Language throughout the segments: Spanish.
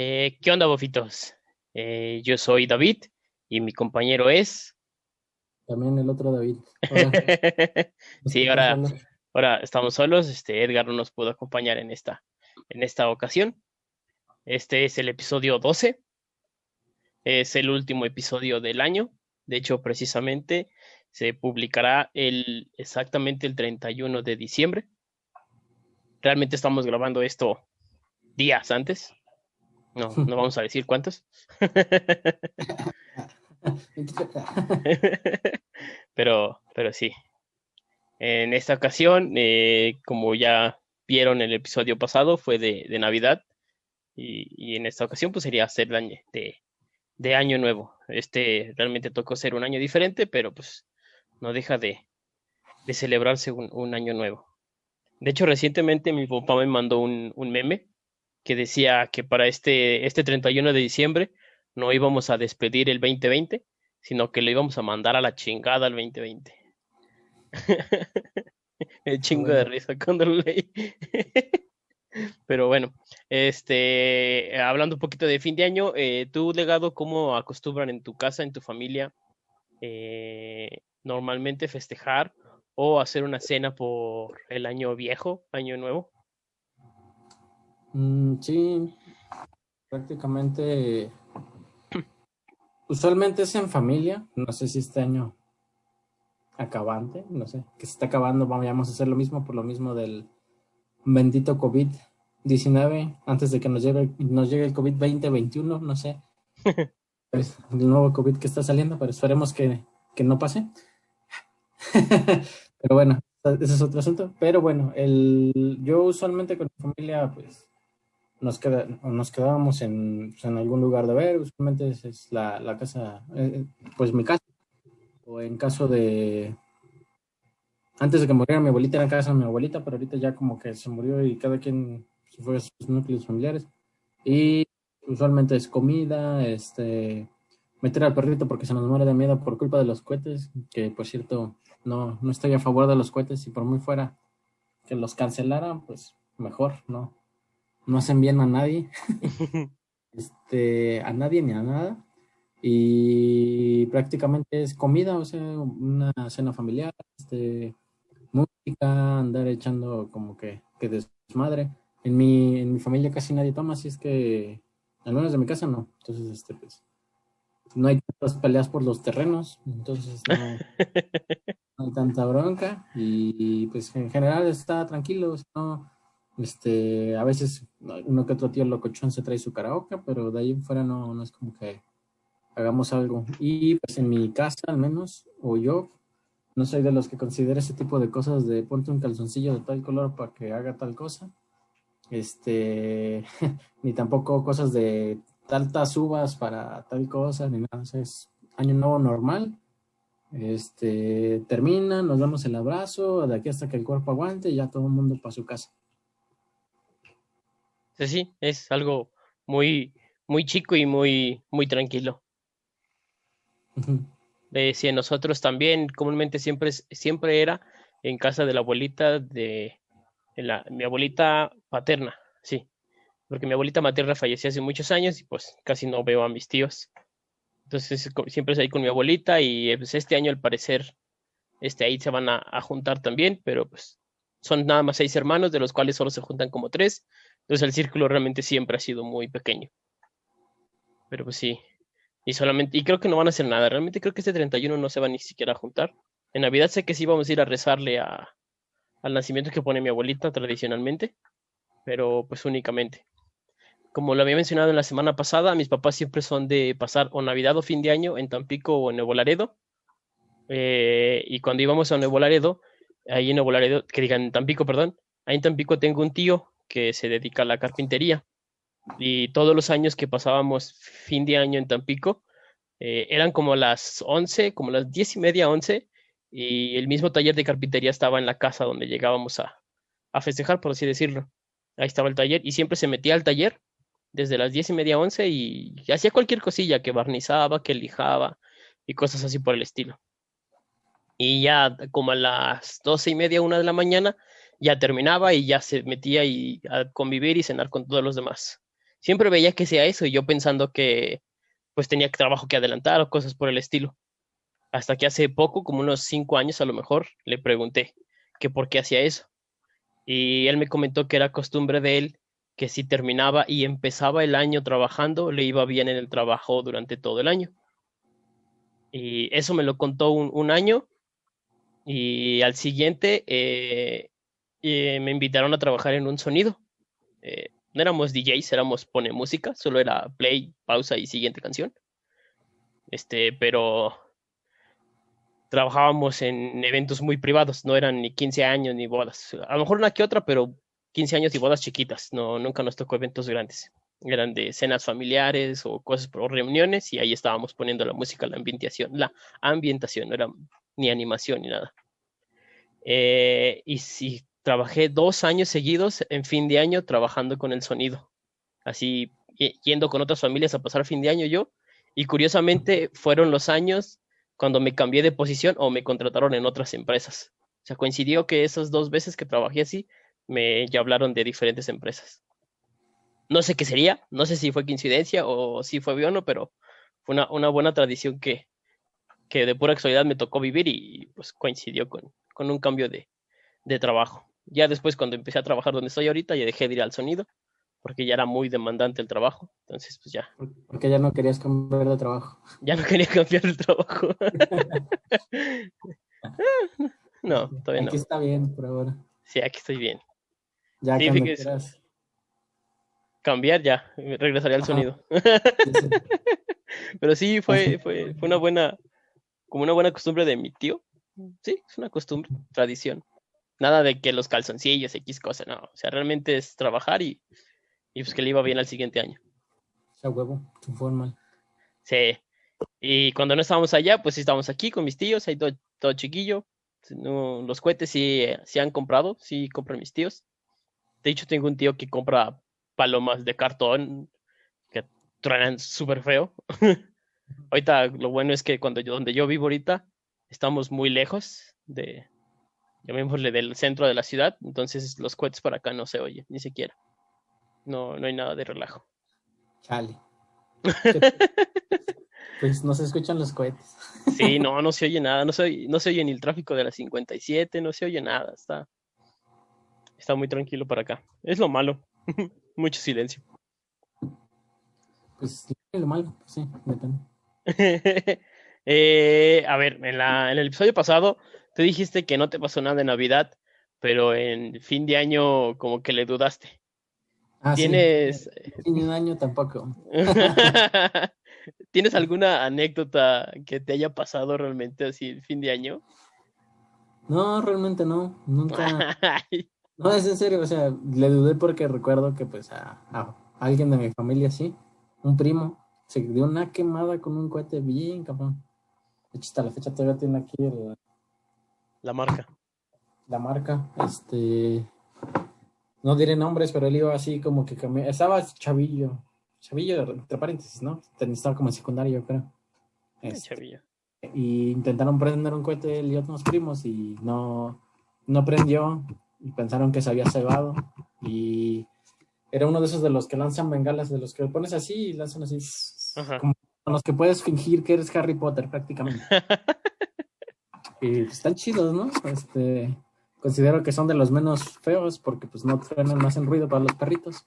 Eh, ¿Qué onda, bofitos? Eh, yo soy David y mi compañero es. También el otro David. sí, ahora, ahora estamos solos. Este Edgar no nos pudo acompañar en esta, en esta ocasión. Este es el episodio 12. Es el último episodio del año. De hecho, precisamente se publicará el, exactamente el 31 de diciembre. Realmente estamos grabando esto días antes. No, no vamos a decir cuántos. pero, pero sí. En esta ocasión, eh, como ya vieron el episodio pasado, fue de, Navidad. Y, en esta ocasión, pues sería hacer de, de año nuevo. Este realmente tocó ser un año diferente, pero pues no deja de, de celebrarse un, año nuevo. De hecho, recientemente mi papá me mandó un, un meme que decía que para este, este 31 de diciembre no íbamos a despedir el 2020, sino que lo íbamos a mandar a la chingada al 2020. el chingo de risa cuando lo leí. Pero bueno, este, hablando un poquito de fin de año, eh, ¿tú, legado, cómo acostumbran en tu casa, en tu familia, eh, normalmente festejar o hacer una cena por el año viejo, año nuevo? Mm, sí, prácticamente. Usualmente es en familia. No sé si este año acabante, no sé, que se está acabando, vamos a hacer lo mismo por lo mismo del bendito COVID-19, antes de que nos llegue, nos llegue el COVID-2021, no sé. es el nuevo COVID que está saliendo, pero esperemos que, que no pase. pero bueno, ese es otro asunto. Pero bueno, el, yo usualmente con mi familia, pues nos, queda, nos quedábamos en, pues, en, algún lugar de ver, usualmente es, la, la, casa, eh, pues mi casa, o en caso de, antes de que muriera mi abuelita era casa de mi abuelita, pero ahorita ya como que se murió y cada quien se fue a sus núcleos familiares, y usualmente es comida, este, meter al perrito porque se nos muere de miedo por culpa de los cohetes, que por cierto no, no estoy a favor de los cohetes y por muy fuera que los cancelaran, pues mejor, ¿no? No hacen bien a nadie, este, a nadie ni a nada. Y prácticamente es comida, o sea, una cena familiar, este, música, andar echando como que, que desmadre. En mi, en mi familia casi nadie toma, así es que, al menos de mi casa no. Entonces, este, pues, no hay tantas peleas por los terrenos, entonces no, no hay tanta bronca. Y, pues en general está tranquilo, no, este, a veces uno que otro tío locochón se trae su karaoke, pero de ahí en fuera no, no es como que hagamos algo. Y pues en mi casa al menos, o yo, no soy de los que considera ese tipo de cosas de ponte un calzoncillo de tal color para que haga tal cosa. Este, ni tampoco cosas de tantas uvas para tal cosa, ni nada. es año nuevo normal. Este, termina, nos damos el abrazo, de aquí hasta que el cuerpo aguante y ya todo el mundo para su casa sí, es algo muy, muy chico y muy, muy tranquilo. Uh nosotros también comúnmente siempre, siempre era en casa de la abuelita de la, mi abuelita paterna, sí, porque mi abuelita materna falleció hace muchos años y pues casi no veo a mis tíos. Entonces siempre es ahí con mi abuelita y pues este año al parecer este, ahí se van a, a juntar también, pero pues son nada más seis hermanos, de los cuales solo se juntan como tres. Entonces el círculo realmente siempre ha sido muy pequeño. Pero pues sí. Y solamente, y creo que no van a hacer nada. Realmente creo que este 31 no se va ni siquiera a juntar. En Navidad sé que sí vamos a ir a rezarle a, al nacimiento que pone mi abuelita tradicionalmente. Pero pues únicamente. Como lo había mencionado en la semana pasada, mis papás siempre son de pasar o Navidad o fin de año en Tampico o en Nuevo Laredo. Eh, y cuando íbamos a Nuevo Laredo, ahí en Nuevo Laredo, que digan en Tampico, perdón, ahí en Tampico tengo un tío que se dedica a la carpintería. Y todos los años que pasábamos fin de año en Tampico, eh, eran como las 11, como las 10 y media, 11, y el mismo taller de carpintería estaba en la casa donde llegábamos a, a festejar, por así decirlo. Ahí estaba el taller y siempre se metía al taller desde las 10 y media, 11 y hacía cualquier cosilla, que barnizaba, que lijaba y cosas así por el estilo. Y ya como a las doce y media, una de la mañana, ya terminaba y ya se metía y a convivir y cenar con todos los demás. siempre veía que sea eso y yo pensando que pues tenía trabajo que adelantar o cosas por el estilo. Hasta que hace poco, como unos cinco años a lo mejor, le pregunté que por qué hacía eso. Y él me comentó que era costumbre de él que si terminaba y empezaba el año trabajando, le iba bien en el trabajo durante todo el año. Y eso me lo contó un, año y al siguiente eh, eh, me invitaron a trabajar en un sonido. Eh, no éramos DJs, éramos pone música, solo era play, pausa y siguiente canción. Este, pero trabajábamos en eventos muy privados, no eran ni 15 años ni bodas. A lo mejor una que otra, pero 15 años y bodas chiquitas, no, nunca nos tocó eventos grandes. Eran de cenas familiares o cosas por reuniones y ahí estábamos poniendo la música, la ambientación, la ambientación, no era ni animación ni nada. Eh, y si trabajé dos años seguidos en fin de año trabajando con el sonido, así yendo con otras familias a pasar fin de año yo, y curiosamente fueron los años cuando me cambié de posición o me contrataron en otras empresas. O sea, coincidió que esas dos veces que trabajé así, me ya hablaron de diferentes empresas. No sé qué sería, no sé si fue coincidencia o si fue bien o pero fue una, buena tradición que, que de pura casualidad me tocó vivir y pues coincidió con, con un cambio de, de trabajo. Ya después cuando empecé a trabajar donde estoy ahorita, ya dejé de ir al sonido porque ya era muy demandante el trabajo. Entonces, pues ya. Porque ya no querías cambiar de trabajo. Ya no quería cambiar de trabajo. no, todavía no. Aquí está bien por ahora. Sí, aquí estoy bien. Ya quieras. Cambiar ya, regresaría al sonido. Pero sí, fue, fue, fue una buena, como una buena costumbre de mi tío. Sí, es una costumbre, tradición. Nada de que los calzoncillos, X cosa, no. O sea, realmente es trabajar y, y pues que le iba bien al siguiente año. O sea, huevo, tu forma. Sí. Y cuando no estábamos allá, pues estábamos aquí con mis tíos, ahí todo, todo chiquillo. los cohetes sí, sí han comprado, sí compran mis tíos. De hecho, tengo un tío que compra palomas de cartón que truenan súper feo. ahorita lo bueno es que cuando yo, donde yo vivo ahorita, estamos muy lejos de, llamémosle, del centro de la ciudad. Entonces los cohetes para acá no se oyen, ni siquiera. No, no hay nada de relajo. Chale. pues no se escuchan los cohetes. sí, no, no se oye nada. No se, no se oye ni el tráfico de la 57, no se oye nada. Está, está muy tranquilo para acá. Es lo malo. Mucho silencio. Pues lo malo, pues sí, depende. eh, a ver, en, la, en el episodio pasado, tú dijiste que no te pasó nada de Navidad, pero en fin de año como que le dudaste. Ah, ¿Tienes... Sí. un año tampoco. ¿Tienes alguna anécdota que te haya pasado realmente así el fin de año? No, realmente no. Nunca. No, es en serio, o sea, le dudé porque recuerdo que pues a, alguien de mi familia, sí, un primo, se dio una quemada con un cohete bien cabrón. De hecho, hasta la fecha todavía tiene aquí la marca. La marca, este, no diré nombres, pero él iba así como que estaba chavillo, chavillo entre paréntesis, ¿no? Estaba como en secundario, creo. Este, chavillo. Y intentaron prender un cohete él y otros primos y no, no prendió y pensaron que se había cebado y era uno de esos de los que lanzan bengalas, de los que pones así y lanzan así, como con los que puedes fingir que eres Harry Potter prácticamente. y están chidos, ¿no? Este, considero que son de los menos feos porque pues no frenan, no hacen ruido para los perritos.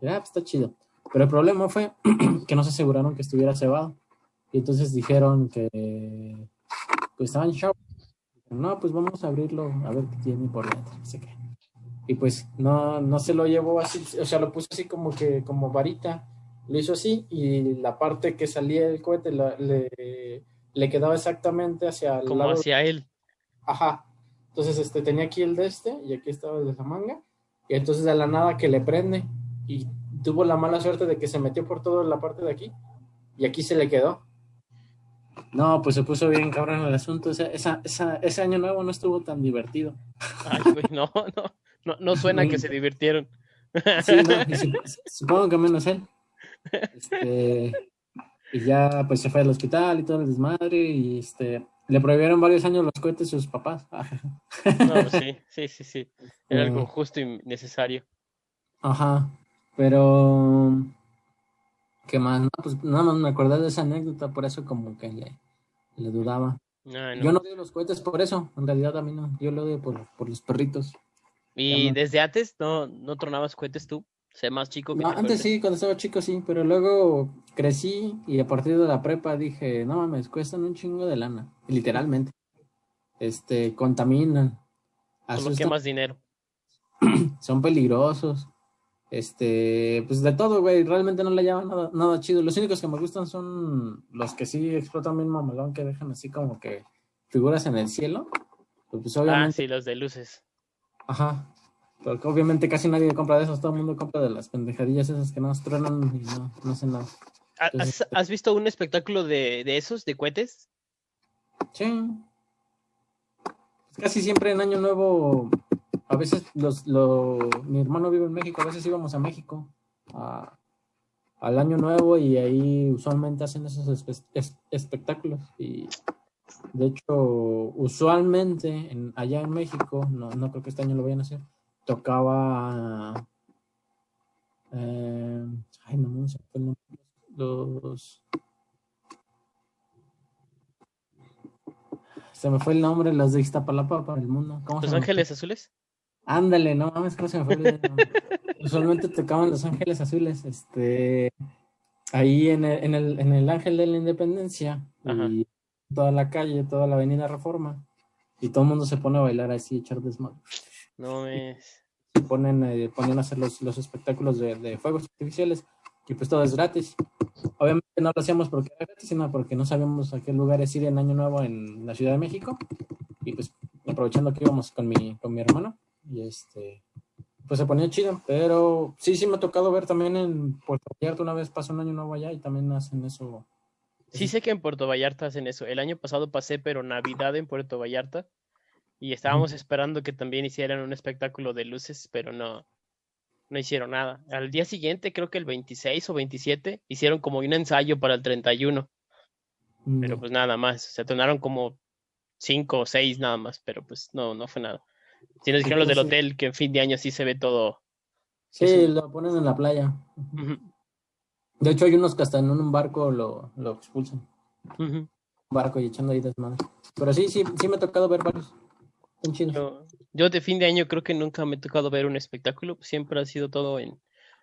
Ya, pues está chido. Pero el problema fue que no se aseguraron que estuviera cebado. Y entonces dijeron que pues estaban show no, pues vamos a abrirlo, a ver qué tiene por dentro, no sé qué. Y pues no, no se lo llevó así, o sea, lo puso así como que, como varita, lo hizo así y la parte que salía del cohete le, le, quedaba exactamente hacia el Como hacia él. Ajá. Entonces, este, tenía aquí el de este y aquí estaba el de la manga. Y entonces de la nada que le prende y tuvo la mala suerte de que se metió por toda la parte de aquí y aquí se le quedó. No, pues se puso bien cabrón el asunto. ese año nuevo no estuvo tan divertido. Ay, no, no, no, no suena que se divirtieron. Sí, no, supongo que menos él. Este, y ya pues se fue al hospital y todo el desmadre y este le prohibieron varios años los cohetes a sus papás. No, sí, sí, sí, sí. Era algo este, justo y necesario. Ajá. Pero, ¿qué más? No, pues nada más me acordé de esa anécdota, por eso como que le, le dudaba. No. Yo no odio los cohetes por eso, en realidad a mí no, yo lo odio por, por los perritos. ¿Y desde antes no, no tronabas cohetes tú? Sé más chico que No, te antes sí, cuando estaba chico sí, pero luego crecí y a partir de la prepa dije, no mames, cuestan un chingo de lana, literalmente. Este, contaminan, Solo asustan, quemas dinero. son peligrosos. Este, pues de todo, güey, realmente no le llaman nada, nada chido. Los únicos que me gustan son los que sí explotan bien mamalón, que dejan así como que figuras en el cielo. Pues, pues Ah, obviamente, sí, los de luces. ajá. Porque obviamente casi nadie compra de esos, todo el mundo compra de las pendejadillas esas que no truenan y no, no hacen nada. ¿Ha- Entonces- ¿Has, has visto un espectáculo de, de esos, de cohetes? Sí. Casi siempre en Año Nuevo, a veces los, lo, mi hermano vive en México, a veces íbamos a México a- al Año Nuevo y ahí usualmente hacen esos espe- es- espectáculos. Y de hecho, usualmente en, allá en México, no, no creo que este año lo vayan a hacer, tocaba... eh, ay, no, no sé el nombre, los... Se me fue el nombre, los de Iztapalapa para el mundo. ¿Cómo ¿Los? Ángeles Azules? Ándale, no mames, ¿cómo se me fue el nombre? Usualmente tocaban Los Ángeles Azules, este, ahí en el, en el, en el Ángel de la Independencia, Ajá. y toda la calle, toda la avenida Reforma, y todo el mundo se pone a bailar así, echar desmadre. No es. Se ponen, eh, ponían a hacer los, los espectáculos de, de fuegos artificiales, y pues todo es gratis. Obviamente no lo hacíamos porque era gratis, sino porque no sabíamos a qué lugares ir en Año Nuevo en la Ciudad de México, y pues aprovechando que íbamos con mi, con mi hermano, y este, pues se ponía chido, pero sí, sí me ha tocado ver también en Puerto Vallarta, una vez pasó un año nuevo allá y también hacen eso. Sí sé que en Puerto Vallarta hacen eso. El año pasado pasé, pero Navidad en Puerto Vallarta. Y estábamos esperando que también hicieran un espectáculo de luces, pero no, no hicieron nada. Al día siguiente, creo que el 26 o 27, hicieron como un ensayo para el 31, Mm, pero pues nada más. Se tornaron como cinco o seis nada más, pero pues no, no fue nada. Si nos dijeron los del hotel que en fin de año sí se ve todo. sí, lo ponen en la playa. De hecho, hay unos que hasta en un barco lo, lo expulsan. Un barco y echando ahí desmadre. Pero sí, sí, sí me ha tocado ver varios. Yo, yo de fin de año creo que nunca me ha tocado ver un espectáculo, siempre ha sido todo en,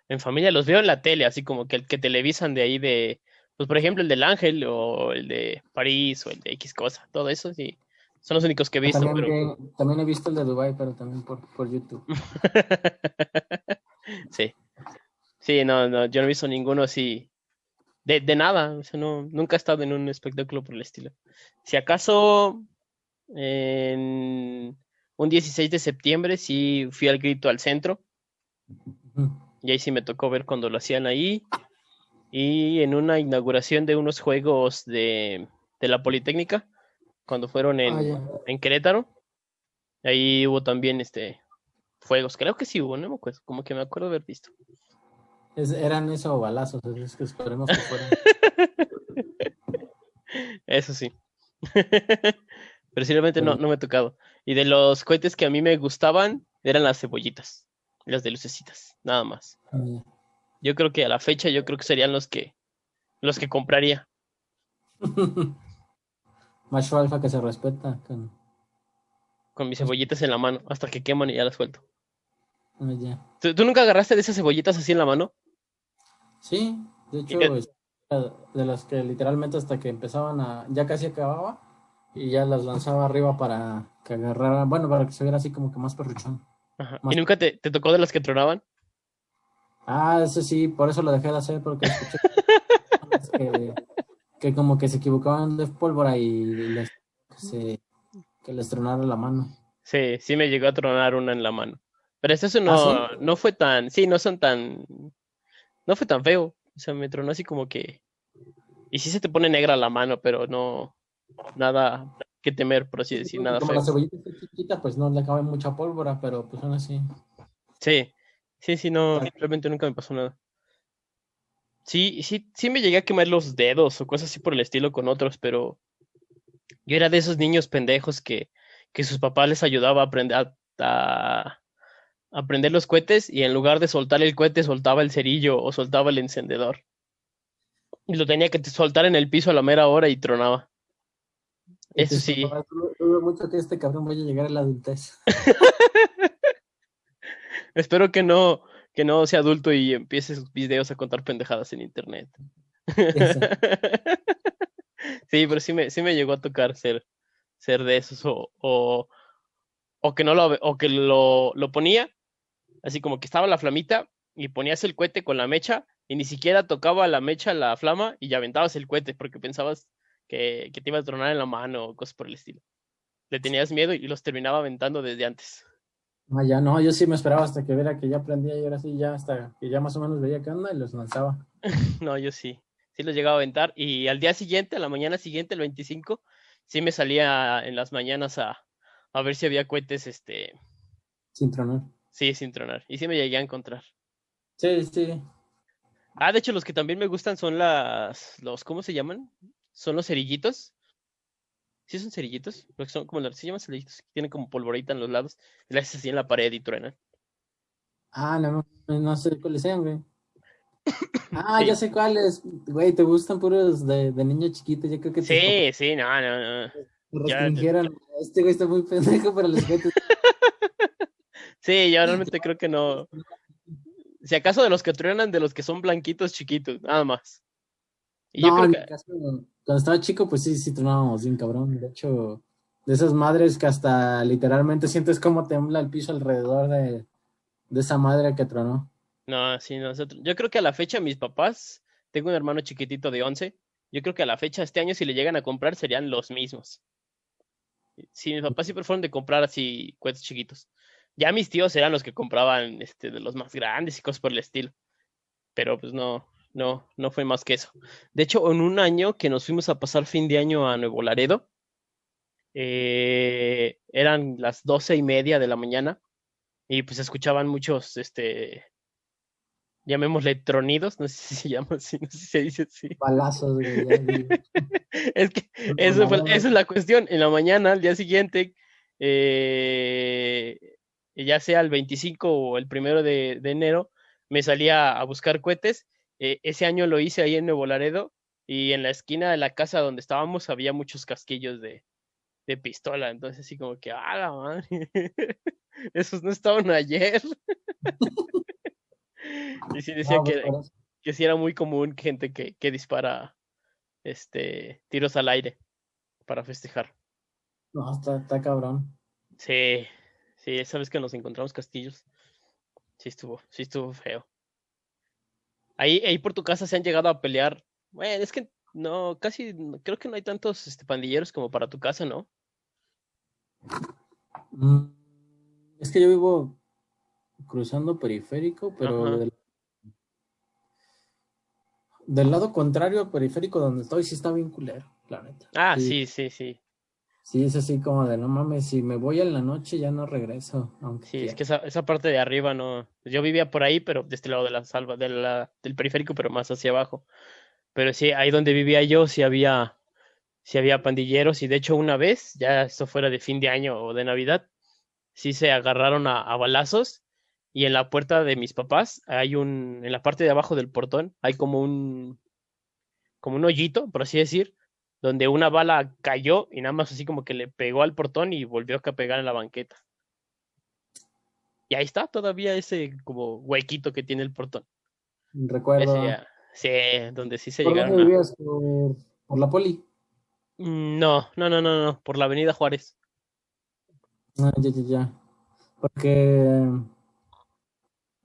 en familia. Los veo en la tele, así como que el que televisan de ahí de, pues por ejemplo el del Ángel o el de París o el de X cosa, todo eso sí, son los únicos que he visto, también, pero que- también he visto el de Dubai, pero también por, por YouTube. sí, sí, no, no, yo no he visto ninguno así de, de nada, o sea, no, nunca he estado en un espectáculo por el estilo. Si acaso en un 16 de septiembre sí fui al grito al centro. Y ahí sí me tocó ver cuando lo hacían ahí. Y en una inauguración de unos juegos de, de la Politécnica, cuando fueron en, Ah, en Querétaro. Ahí hubo también este fuegos. Creo que sí hubo, no me acuerdo. Como que me acuerdo haber visto. Es- eran eso o balazos, es que esperemos que fueran. Eso sí. Pero no, no me ha tocado. Y de los cohetes que a mí me gustaban, eran las cebollitas. Las de lucecitas, nada más. Ya. Yo creo que a la fecha, yo creo que serían los que los que compraría. Macho alfa que se respeta. con- con mis cebollitas en la mano hasta que queman y ya las suelto. ah. ¿Tú, tú nunca agarraste de esas cebollitas así en la mano? Sí, de hecho, qué- es de las que literalmente hasta que empezaban a, ya casi acababa, y ya las lanzaba arriba para que agarrara, bueno, para que se viera así como que más perruchón. Ajá. Más- ¿Y nunca te, te tocó de las que tronaban? Ah, eso sí, por eso lo dejé de hacer, porque escuché que, que como que se equivocaban de pólvora y les, que, se, que les tronara la mano. Sí, sí me llegó a tronar una en la mano. Pero eso no, ¿Ah, no fue tan, sí, no son tan, no fue tan feo. O sea, me tronó así como que, y sí se te pone negra la mano, pero no, nada que temer, por así decir, nada como feo. la cebollita está chiquita, pues no le cabe mucha pólvora, pero pues aún así. Sí, sí, sí, no, realmente nunca me pasó nada. Sí, sí, sí me llegué a quemar los dedos o cosas así por el estilo con otros, pero yo era de esos niños pendejos que, que sus papás les ayudaba a aprender a, a, a prender los cohetes y en lugar de soltar el cohete soltaba el cerillo o soltaba el encendedor. Y lo tenía que soltar en el piso a la mera hora y tronaba. Eso sí. Dudo mucho que este cabrón vaya a llegar a la adultez. Espero que no, que no sea adulto y empiece sus videos a contar pendejadas en internet. sí, pero sí me, sí me llegó a tocar ser, ser de esos o, o, o que no lo, o que lo, lo ponía, así como que estaba la flamita y ponías el cohete con la mecha y ni siquiera tocaba la mecha la flama y ya aventabas el cohete porque pensabas que, que te iba a tronar en la mano o cosas por el estilo. Le tenías miedo y los terminaba aventando desde antes. Ah, ya no, yo sí me esperaba hasta que viera que ya aprendía y ahora sí ya hasta que ya más o menos veía qué onda y los lanzaba. no, yo sí, sí los llegaba a aventar y al día siguiente, a la mañana siguiente, el 25, sí me salía en las mañanas a, a ver si había cohetes, este... Sin tronar. Sí, sin tronar. Y sí me llegué a encontrar. Sí, sí. Ah, de hecho, los que también me gustan son las, los, ¿cómo se llaman? Son los cerillitos. ¿Sí son cerillitos? Porque son como, se llaman cerillitos, tienen como polvorita en los lados, y las así en la pared y truenan. Ah, no, no sé cuáles sean, güey. Ah, ya sé cuáles. Güey, te gustan puros de, de niño chiquito, yo creo que Sí, sí, no, no, no. restringieron. Este güey está muy pendejo para los juguetes. sí, yo realmente creo que no. Si acaso de los que truenan, de los que son blanquitos chiquitos, nada más. Y no, yo creo en que... caso, cuando estaba chico, pues sí, sí tronábamos bien cabrón. De hecho, de esas madres que hasta literalmente sientes cómo tembla el piso alrededor de, de esa madre que tronó. No, sí, nosotros. Yo creo que a la fecha mis papás, tengo un hermano chiquitito de 11, yo creo que a la fecha este año si le llegan a comprar serían los mismos. Sí, mis papás siempre fueron de comprar así cohetes chiquitos. Ya mis tíos eran los que compraban este, de los más grandes y cosas por el estilo. Pero pues no, no, no fue más que eso. De hecho, en un año que nos fuimos a pasar fin de año a Nuevo Laredo, eh, eran las doce y media de la mañana y pues escuchaban muchos, este, llamémosle tronidos, no sé si se llama así, no sé si se dice así. Balazos, es que eso fue, esa es la cuestión. En la mañana, al día siguiente, eh, ya sea el 25 o el primero de, de enero, me salía a buscar cohetes eh, ese año lo hice ahí en Nuevo Laredo y en la esquina de la casa donde estábamos había muchos casquillos de, de pistola. Entonces, así como que, ¡ah, la madre! Esos no estaban ayer. y sí decía que, que sí era muy común gente que, que dispara este tiros al aire para festejar. No, está, está cabrón. Sí, sí, esa vez que nos encontramos castillos, sí estuvo, sí estuvo feo. Ahí, ahí por tu casa se han llegado a pelear. Bueno, es que no, casi, creo que no hay tantos este, pandilleros como para tu casa, ¿no? Mm, es que yo vivo cruzando periférico, pero del, del, lado contrario periférico donde estoy sí está bien culero, la neta. Ah, sí, sí, sí. Sí, es así como de no mames, si me voy en la noche ya no regreso. Aunque sí, es que esa, esa, parte de arriba no. Yo vivía por ahí, pero de este lado de la salva, de la, del periférico, pero más hacia abajo. Pero sí, ahí donde vivía yo sí había, sí había pandilleros, y de hecho una vez, ya esto fuera de fin de año o de Navidad, sí se agarraron a, a balazos, y en la puerta de mis papás hay un, en la parte de abajo del portón, hay como un, como un hoyito, por así decir, donde una bala cayó y nada más así como que le pegó al portón y volvió a pegar en la banqueta. Y ahí está todavía ese como huequito que tiene el portón. Recuerdo. sí, donde sí se ¿Por llegaron. Dónde vivías? ¿Por, ¿Por, la poli? Mm, no, no, no, no, no, por la avenida Juárez. Ah, ya, ya, ya. Porque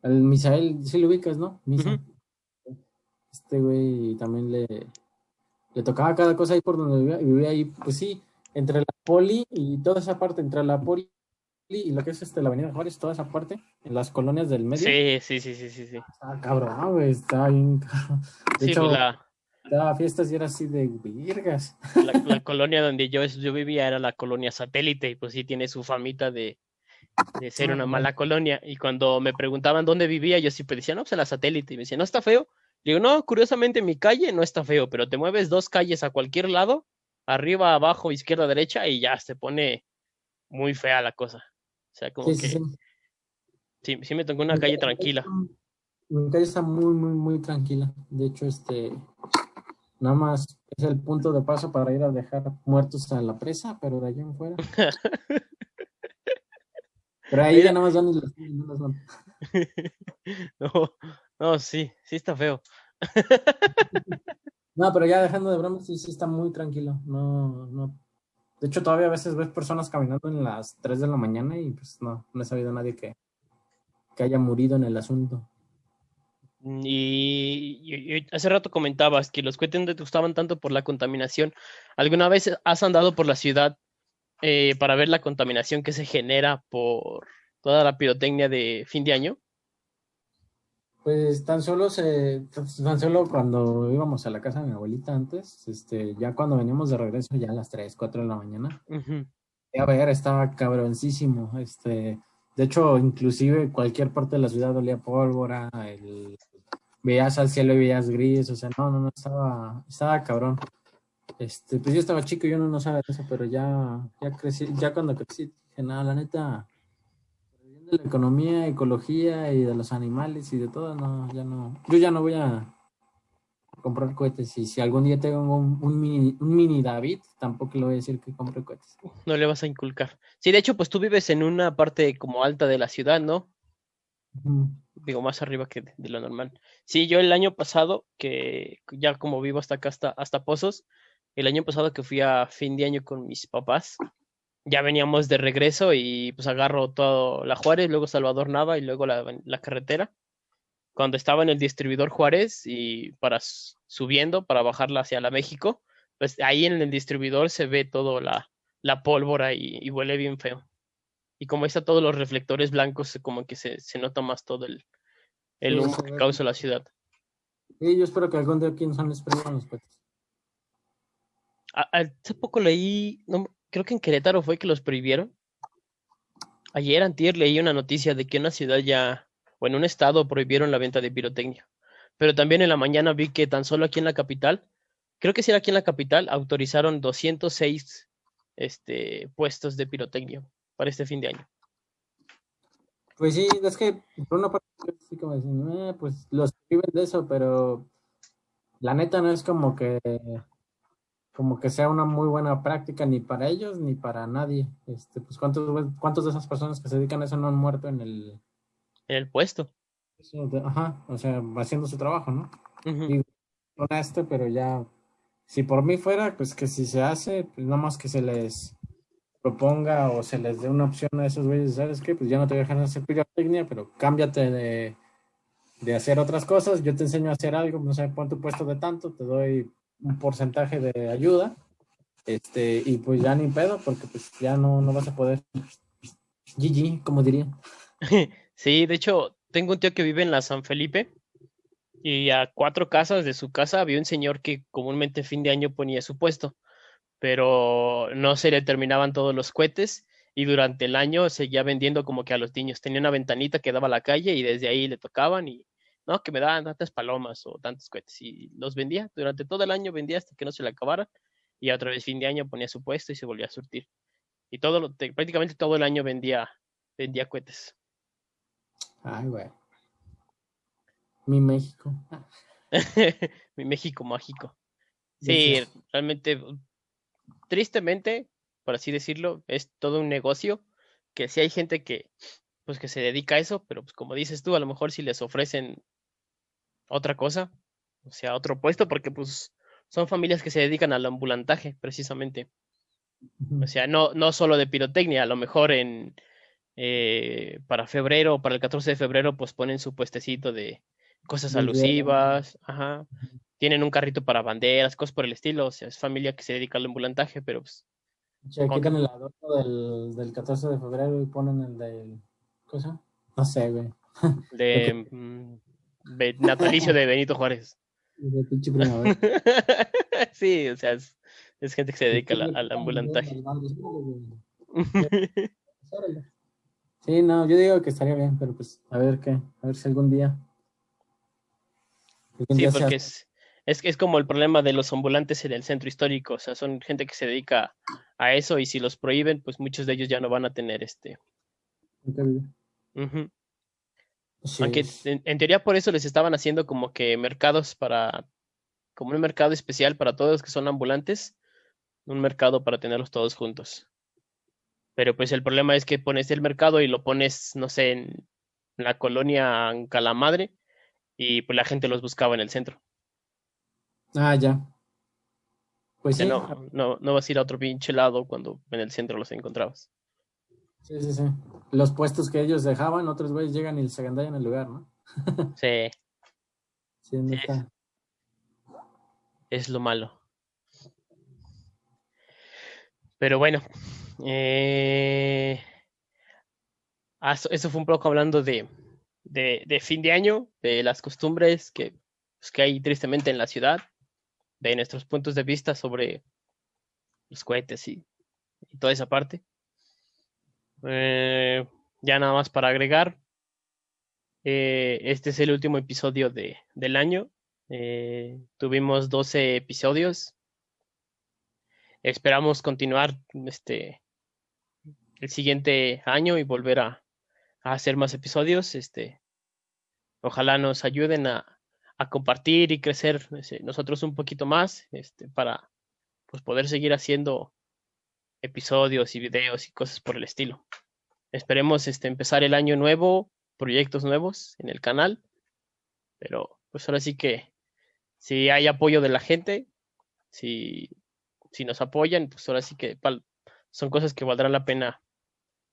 el Misael, sí lo ubicas, ¿no? Misa. Uh -huh. Este güey también le, le tocaba cada cosa ahí por donde vivía, y vivía ahí, pues sí, entre la poli y toda esa parte, entre la poli y lo que es este, la avenida Juárez, toda esa parte, en las colonias del medio. Sí, sí, sí, sí, sí. sí. Está cabrón, güey, está bien cabrón. De sí, hecho, la, daba fiestas y era así de virgas. la, la colonia donde yo, yo vivía era la colonia satélite, y pues sí tiene su famita de, de ser una mala colonia. Y cuando me preguntaban dónde vivía, yo siempre decía, no, pues en la satélite. Y me decía, no está feo. Digo, no, curiosamente mi calle no está feo, pero te mueves dos calles a cualquier lado, arriba, abajo, izquierda, derecha, y ya se pone muy fea la cosa. O sea, como Sí, que sí, sí. Me tocó una calle tranquila. Mi calle está muy, muy, muy tranquila. De hecho, este, nada más es el punto de paso para ir a dejar muertos a la presa, pero de allá en fuera. pero ahí ya nada más van y las, no, no, sí, sí está feo. no, pero ya dejando de broma, sí, sí está muy tranquilo. No, no. De hecho, todavía a veces ves personas caminando en las 3 de la mañana y pues no, no he sabido nadie que, que haya murido en el asunto. Mm, y, hace rato comentabas que los cohetes te gustaban tanto por la contaminación. ¿Alguna vez has andado por la ciudad eh, para ver la contaminación que se genera por toda la pirotecnia de fin de año? Pues tan solo se, tan solo cuando íbamos a la casa de mi abuelita antes, este, ya cuando veníamos de regreso, ya a las 3, 4 de la mañana, a ver, estaba cabroncísimo, este, de hecho, inclusive cualquier parte de la ciudad olía pólvora, el, veías al cielo y veías gris, o sea, no, no, no, estaba, estaba cabrón. Este, pues yo estaba chico, yo no, no sabía eso, pero ya, ya crecí, ya cuando crecí, dije, nada, la neta, de la economía, ecología y de los animales y de todo, no, ya no, yo ya no voy a comprar cohetes y si algún día tengo un, un, mini, un mini David, tampoco le voy a decir que compre cohetes. No le vas a inculcar. Sí, de hecho, pues tú vives en una parte como alta de la ciudad, ¿no? Digo, más arriba que de, lo normal. Sí, yo el año pasado, que ya como vivo hasta acá, hasta, hasta Pozos, el año pasado que fui a fin de año con mis papás, ya veníamos de regreso y pues agarro todo la Juárez, luego Salvador Nava y luego la, la carretera. Cuando estaba en el distribuidor Juárez y para subiendo, para bajarla hacia la México, pues ahí en el distribuidor se ve todo la, la pólvora y, huele bien feo. Y como está todos los reflectores blancos, como que se, se nota más todo el, el humo que causa la ciudad. Sí, yo espero que algún día aquí Luis los cohetes. Hace poco leí, no, creo que en Querétaro fue que los prohibieron. Ayer, antier, leí una noticia de que una ciudad ya, o en un estado, prohibieron la venta de pirotecnia. Pero también en la mañana vi que tan solo aquí en la capital, creo que sí era aquí en la capital, autorizaron 206 este, puestos de pirotecnia para este fin de año. Pues sí, es que por una parte sí como eh, pues los viven de eso, pero la neta no es como que como que sea una muy buena práctica ni para ellos ni para nadie. Este, pues cuántos cuántos de esas personas que se dedican a eso no han muerto en el en el puesto. Ajá, o sea, haciendo su trabajo, ¿no? y, honesto, pero ya si por mí fuera, pues que si se hace, pues nada más que se les proponga o se les dé una opción a esos güeyes, ¿sabes qué? Pues ya no te dejan hacer pirotecnia, pero cámbiate de, de hacer otras cosas, yo te enseño a hacer algo, no sé, pon tu puesto de tanto, te doy un porcentaje de ayuda, este, y pues ya ni pedo, porque pues ya no, no vas a poder. GG, como diría. Sí, de hecho, tengo un tío que vive en la San Felipe y a cuatro casas de su casa había un señor que comúnmente fin de año ponía su puesto, pero no se le terminaban todos los cohetes y durante el año seguía vendiendo como que a los niños. Tenía una ventanita que daba a la calle y desde ahí le tocaban y no, que me daban tantas palomas o tantos cohetes y los vendía. Durante todo el año vendía hasta que no se le acabara y otra vez fin de año ponía su puesto y se volvía a surtir. Y todo prácticamente todo el año vendía, vendía cohetes. Ay, güey. Mi México. Mi México mágico. Sí, realmente, tristemente, por así decirlo, es todo un negocio que si hay gente que, pues que se dedica a eso, pero pues como dices tú, a lo mejor si les ofrecen otra cosa, o sea, otro puesto, porque pues son familias que se dedican al ambulantaje, precisamente. O sea, no, no solo de pirotecnia, a lo mejor en eh, para febrero, para el 14 de febrero, pues ponen su puestecito de cosas alusivas, ajá. Tienen un carrito para banderas, cosas por el estilo, o sea, es familia que se dedica al ambulantaje, pero pues... Che, quitan el adorno del, del 14 de febrero y ponen el del... ¿Cosa? No sé, güey. De, natalicio de Benito Juárez. sí, o sea, es, es, gente que se dedica al, al ambulantaje. Sí, no, yo digo que estaría bien, pero pues a ver qué, a ver si algún día sí, porque es, es, como el problema de los ambulantes en el centro histórico, o sea, son gente que se dedica a eso y si los prohíben, pues muchos de ellos ya no van a tener este. Aunque en, teoría por eso les estaban haciendo como que mercados para, como un mercado especial para todos los que son ambulantes, un mercado para tenerlos todos juntos. Pero pues el problema es que pones el mercado y lo pones, no sé, en la colonia Calamadre y pues la gente los buscaba en el centro. Ah, ya. Pues sí. No, no, no vas a ir a otro pinche lado cuando en el centro los encontrabas. Sí, sí, sí. Los puestos que ellos dejaban, otros güeyes llegan y se en el lugar, ¿no? sí. Sí, Es lo malo. Pero bueno, eh, eso fue un poco hablando de, de, fin de año, de las costumbres que, pues, que hay tristemente en la ciudad, de nuestros puntos de vista sobre los cohetes y toda esa parte. Eh, ya nada más para agregar. Eh, este es el último episodio de, del año. Eh, tuvimos 12 episodios. Esperamos continuar este el siguiente año y volver a, hacer más episodios. Este, ojalá nos ayuden a, a compartir y crecer este, nosotros un poquito más este, para pues, poder seguir haciendo episodios y videos y cosas por el estilo. Esperemos este, empezar el año nuevo, proyectos nuevos en el canal, pero pues ahora sí que si hay apoyo de la gente, si, si nos apoyan, pues ahora sí que son cosas que valdrán la pena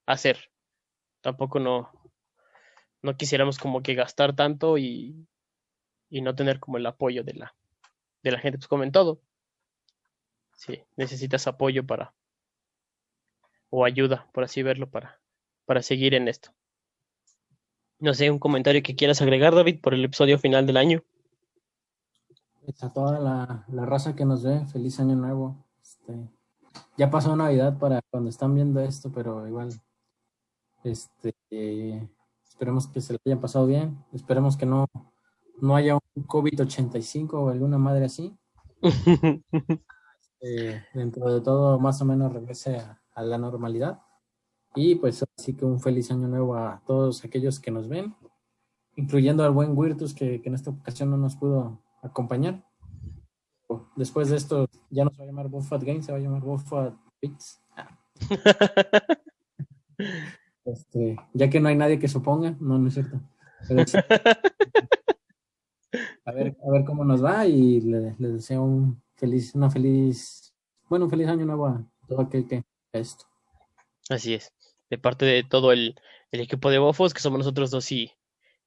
hacer. Tampoco no, no quisiéramos como que gastar tanto y, y no tener como el apoyo de la, de la gente, pues como en todo. Si necesitas apoyo para, o ayuda, por así verlo, para, para seguir en esto. No sé, un comentario que quieras agregar, David, por el episodio final del año. Pues a toda la, raza que nos ve, feliz año nuevo. Este, ya pasó Navidad para cuando están viendo esto, pero igual, este, esperemos que se lo hayan pasado bien. Esperemos que no, no haya un COVID-85 o alguna madre así. Este, dentro de todo, más o menos regrese a, la normalidad. Y pues así que un feliz año nuevo a todos aquellos que nos ven, incluyendo al buen Virtus que, en esta ocasión no nos pudo acompañar. Después de esto ya no se va a llamar Buffat Games, se va a llamar Buffat Bits. Este, ya que no hay nadie que suponga, no, no es cierto. a, ver, a ver cómo nos va y le, deseo un feliz, una feliz, bueno, un feliz año nuevo a todo aquel que esto. Así es. De parte de todo el, equipo de Bofos, que somos nosotros dos y,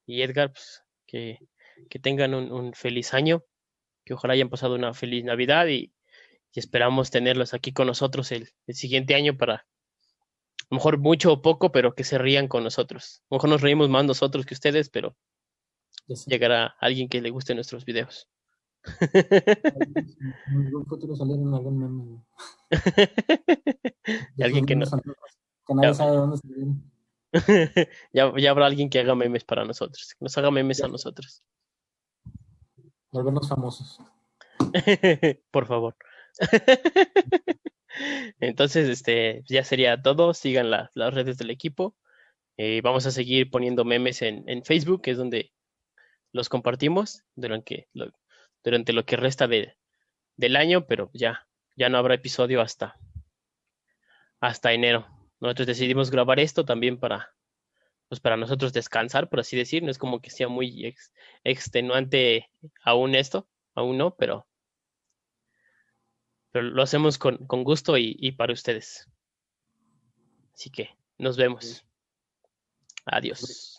y Edgar, pues, que, tengan un, feliz año, que ojalá hayan pasado una feliz Navidad y, esperamos tenerlos aquí con nosotros el, el siguiente año para, a lo mejor mucho o poco, pero que se rían con nosotros. A lo mejor nos reímos más nosotros que ustedes, pero llegará alguien que le guste nuestros videos. En algún futuro salir en algún meme. alguien que no. Que nadie sabe dónde ya, ya habrá alguien que haga memes para nosotros, que nos haga memes a nosotros. Volvernos famosos. Por favor. Entonces, este, ya sería todo. Sigan las redes del equipo. Eh, vamos a seguir poniendo memes en, en, Facebook, que es donde los compartimos durante lo, durante lo que resta de, del año, pero ya, ya no habrá episodio hasta, hasta enero. Nosotros decidimos grabar esto también para, pues para nosotros descansar, por así decir. No es como que sea muy extenuante aún esto, aún no, pero, pero lo hacemos con, con gusto y, y para ustedes. Así que nos vemos. Adiós.